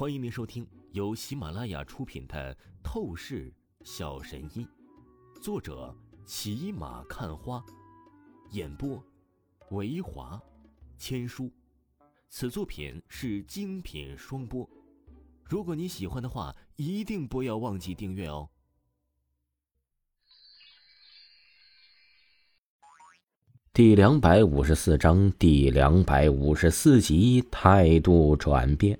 欢迎您收听由喜马拉雅出品的《透视小神医》，作者骑马看花，演播维华千书。此作品是精品双播。如果你喜欢的话，一定不要忘记订阅哦。第两百五十四章第两百五十四集态度转变，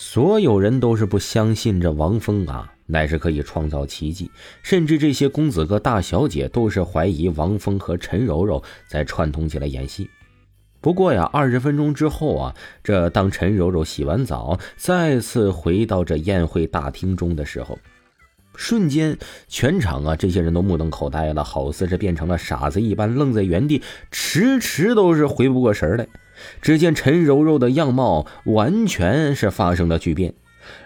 所有人都是不相信这王峰啊，乃是可以创造奇迹，甚至这些公子哥大小姐都是怀疑王峰和陈柔柔在串通起来演戏。不过呀，二十分钟之后啊，这当陈柔柔洗完澡，再次回到这宴会大厅中的时候。瞬间，全场啊，这些人都目瞪口呆了，好似是变成了傻子一般，愣在原地，迟迟都是回不过神来。只见陈柔柔的样貌完全是发生了巨变，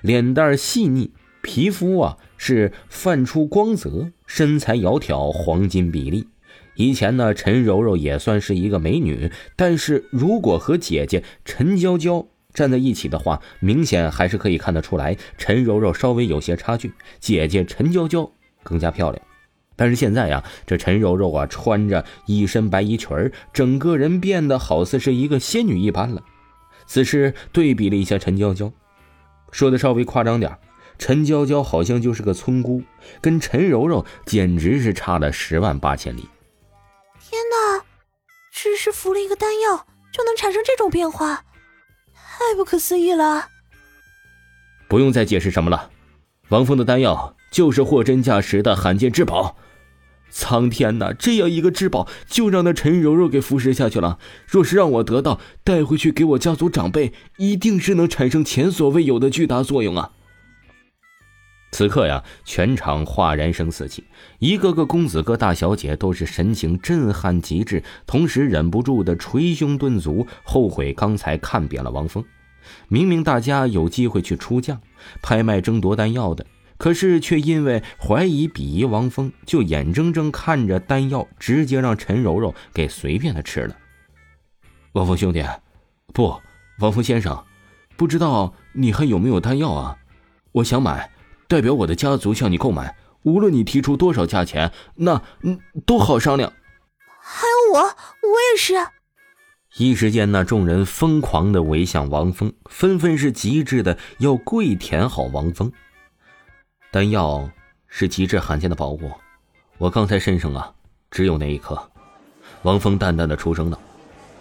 脸蛋细腻，皮肤啊是泛出光泽，身材窈窕，黄金比例。以前呢，陈柔柔也算是一个美女，但是如果和姐姐陈娇娇。站在一起的话，明显还是可以看得出来，陈柔柔稍微有些差距，姐姐陈娇娇更加漂亮。但是现在呀，这陈柔柔啊，穿着一身白衣裙儿整个人变得好似是一个仙女一般了。此时对比了一下陈娇娇，说的稍微夸张点，陈娇娇好像就是个村姑，跟陈柔柔简直是差了十万八千里。天哪，只是服了一个丹药就能产生这种变化？太不可思议了！不用再解释什么了，王峰的丹药就是货真价实的罕见至宝。苍天呐，这样一个至宝就让那陈柔柔给腐蚀下去了。若是让我得到，带回去给我家族长辈，一定是能产生前所未有的巨大作用啊！此刻呀，全场哗然声四起，一个个公子哥、大小姐都是神情震撼极致，同时忍不住的捶胸顿足，后悔刚才看扁了王峰。明明大家有机会去出将、拍卖、争夺丹药的，可是却因为怀疑、鄙夷王峰，就眼睁睁看着丹药直接让陈柔柔给随便的吃了。王峰兄弟，不，王峰先生，不知道你还有没有丹药啊？我想买。代表我的家族向你购买，无论你提出多少价钱，那嗯都好商量。还有我，我也是。一时间，那众人疯狂的围向王峰，纷纷是极致的要跪舔好王峰。丹药是极致罕见的宝物，我刚才身上啊只有那一颗。王峰淡淡的出声道，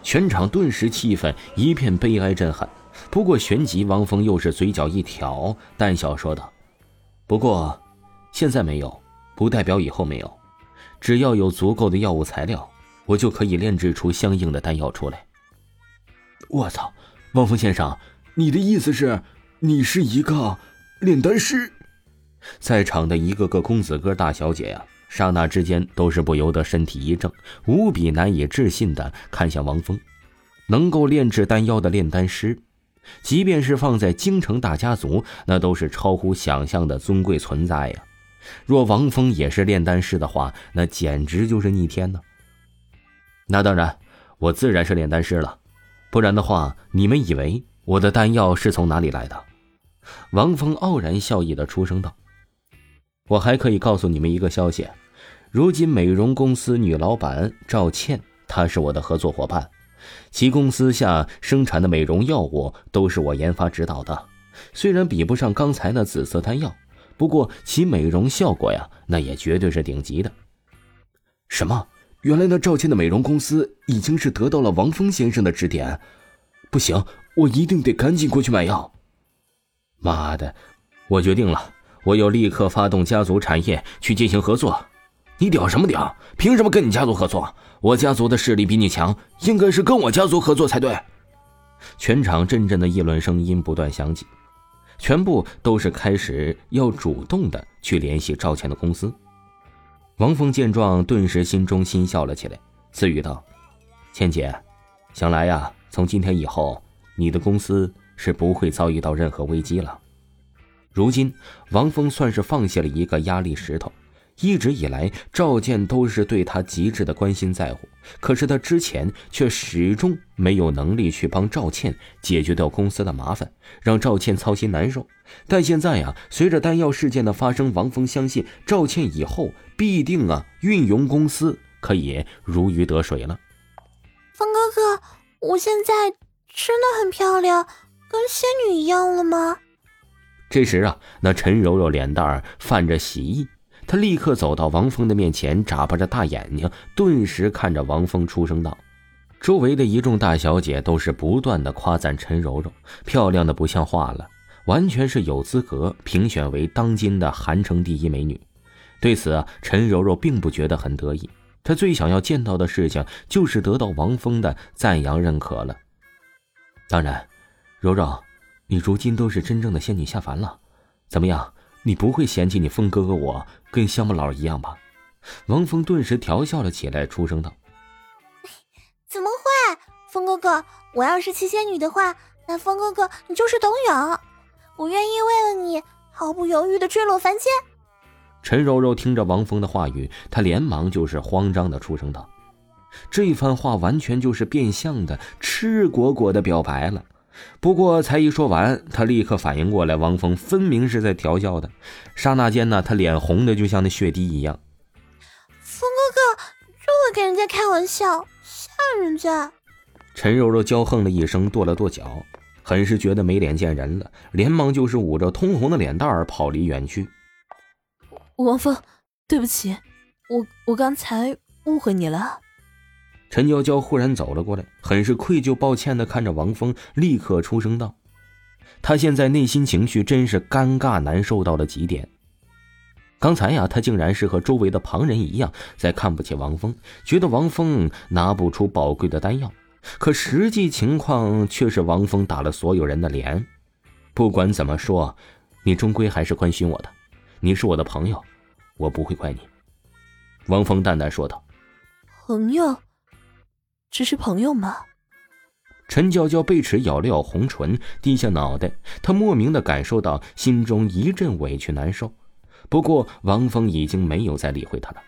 全场顿时气氛一片悲哀震撼。不过旋即，王峰又是嘴角一挑，淡笑说道。不过，现在没有，不代表以后没有。只要有足够的药物材料，我就可以炼制出相应的丹药出来。我操，汪峰先生，你的意思是，你是一个炼丹师？在场的一个个公子哥、大小姐呀，刹那之间都是不由得身体一怔，无比难以置信的看向王峰，能够炼制丹药的炼丹师。即便是放在京城大家族，那都是超乎想象的尊贵存在呀。若王峰也是炼丹师的话，那简直就是逆天呢。那当然，我自然是炼丹师了，不然的话，你们以为我的丹药是从哪里来的？王峰傲然笑意的出声道：“我还可以告诉你们一个消息，如今美容公司女老板赵倩，她是我的合作伙伴。”其公司下生产的美容药物都是我研发指导的，虽然比不上刚才那紫色丹药，不过其美容效果呀，那也绝对是顶级的。什么？原来那赵倩的美容公司已经是得到了王峰先生的指点？不行，我一定得赶紧过去买药。妈的，我决定了，我又立刻发动家族产业去进行合作。你屌什么屌？凭什么跟你家族合作？我家族的势力比你强，应该是跟我家族合作才对。全场阵阵的议论声音不断响起，全部都是开始要主动的去联系赵倩的公司。王峰见状，顿时心中心笑了起来，自语道：“倩姐，想来呀，从今天以后，你的公司是不会遭遇到任何危机了。如今，王峰算是放下了一个压力石头。”一直以来，赵健都是对他极致的关心在乎，可是他之前却始终没有能力去帮赵倩解决掉公司的麻烦，让赵倩操心难受。但现在呀，随着丹药事件的发生，王峰相信赵倩以后必定啊运营公司可以如鱼得水了。风哥哥，我现在真的很漂亮，跟仙女一样了吗？这时啊，那陈柔柔脸蛋儿泛着喜意。她立刻走到王峰的面前，眨巴着大眼睛，顿时看着王峰，出声道：“周围的一众大小姐都是不断的夸赞陈柔柔漂亮的不像话了，完全是有资格评选为当今的韩城第一美女。”对此啊，陈柔柔并不觉得很得意，她最想要见到的事情就是得到王峰的赞扬认可了。当然，柔柔，你如今都是真正的仙女下凡了，怎么样？你不会嫌弃你风哥哥我跟乡巴佬一样吧？王峰顿时调笑了起来，出声道：“怎么会，峰哥哥，我要是七仙女的话，那峰哥哥你就是董永，我愿意为了你毫不犹豫的坠落凡间。”陈柔柔听着王峰的话语，她连忙就是慌张的出声道：“这番话完全就是变相的赤果果的表白了。”不过才一说完，他立刻反应过来，王峰分明是在调笑他。刹那间呢，他脸红的就像那血滴一样。峰哥哥，这么跟人家开玩笑，吓人家！陈柔柔娇哼了一声，跺了跺脚，很是觉得没脸见人了，连忙就是捂着通红的脸蛋儿跑离远去。王峰，对不起，我我刚才误会你了。陈娇娇忽然走了过来，很是愧疚、抱歉的看着王峰，立刻出声道：“他现在内心情绪真是尴尬难受到了极点。刚才呀，他竟然是和周围的旁人一样，在看不起王峰，觉得王峰拿不出宝贵的丹药。可实际情况却是王峰打了所有人的脸。不管怎么说，你终归还是关心我的，你是我的朋友，我不会怪你。”王峰淡淡说道：“朋友。”只是朋友吗？陈娇娇被齿咬了咬红唇，低下脑袋。她莫名的感受到心中一阵委屈难受。不过王峰已经没有再理会她了。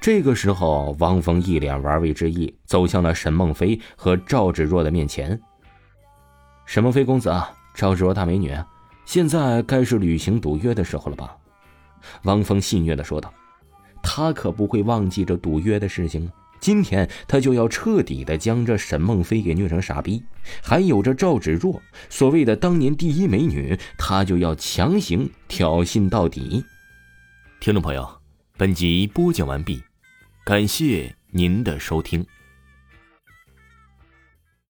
这个时候，王峰一脸玩味之意，走向了沈梦飞和赵芷若的面前。沈梦飞公子啊，赵芷若大美女，现在该是履行赌约的时候了吧？王峰戏谑的说道。他可不会忘记这赌约的事情今天他就要彻底的将这沈梦飞给虐成傻逼，还有这赵芷若所谓的当年第一美女，他就要强行挑衅到底。听众朋友，本集播讲完毕，感谢您的收听。